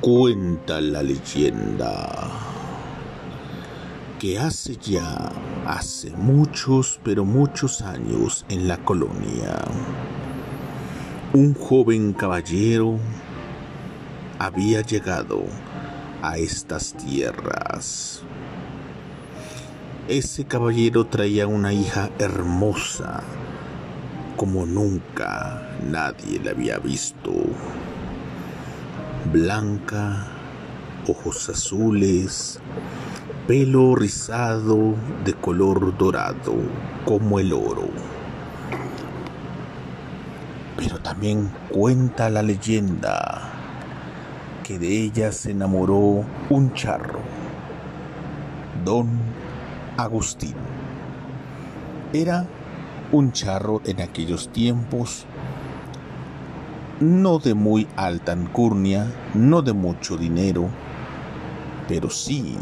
Cuenta la leyenda que hace ya, hace muchos, pero muchos años en la colonia, un joven caballero había llegado a estas tierras. Ese caballero traía una hija hermosa como nunca nadie la había visto blanca, ojos azules, pelo rizado de color dorado como el oro. Pero también cuenta la leyenda que de ella se enamoró un charro, don Agustín. Era un charro en aquellos tiempos no de muy alta encurnia, no de mucho dinero, pero sí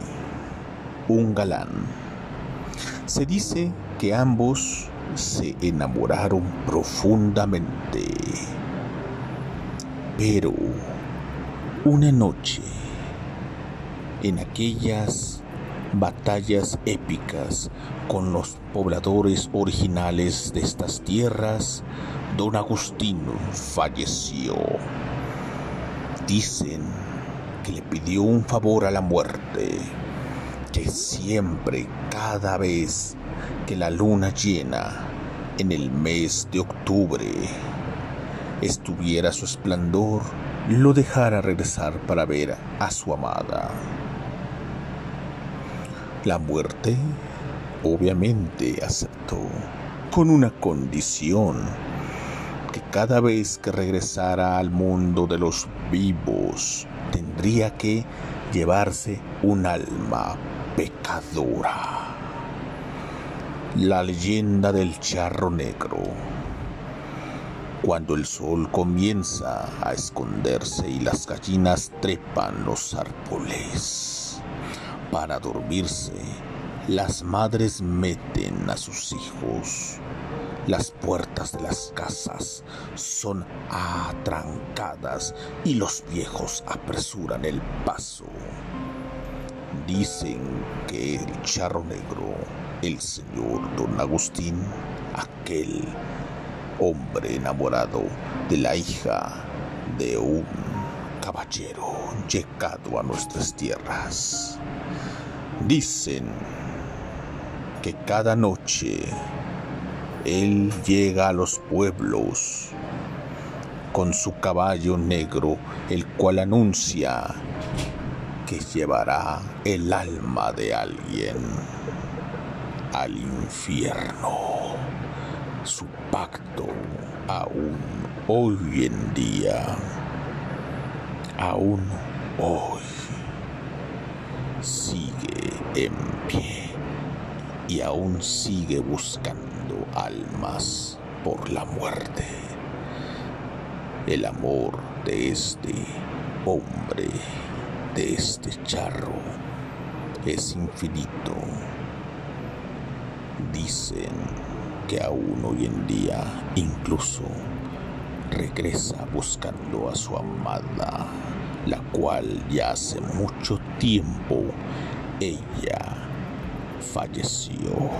un galán. Se dice que ambos se enamoraron profundamente. Pero una noche, en aquellas batallas épicas con los pobladores originales de estas tierras, don Agustín falleció. Dicen que le pidió un favor a la muerte, que siempre, cada vez que la luna llena en el mes de octubre estuviera su esplendor, lo dejara regresar para ver a su amada. La muerte obviamente aceptó con una condición que cada vez que regresara al mundo de los vivos tendría que llevarse un alma pecadora. La leyenda del charro negro. Cuando el sol comienza a esconderse y las gallinas trepan los árboles para dormirse, las madres meten a sus hijos las puertas de las casas son atrancadas y los viejos apresuran el paso. Dicen que el charro negro, el señor don Agustín, aquel hombre enamorado de la hija de un caballero llegado a nuestras tierras. Dicen que cada noche él llega a los pueblos con su caballo negro, el cual anuncia que llevará el alma de alguien al infierno. Su pacto aún hoy en día, aún hoy, sigue en pie y aún sigue buscando almas por la muerte. El amor de este hombre, de este charro, es infinito. Dicen que aún hoy en día incluso regresa buscando a su amada, la cual ya hace mucho tiempo ella falleció.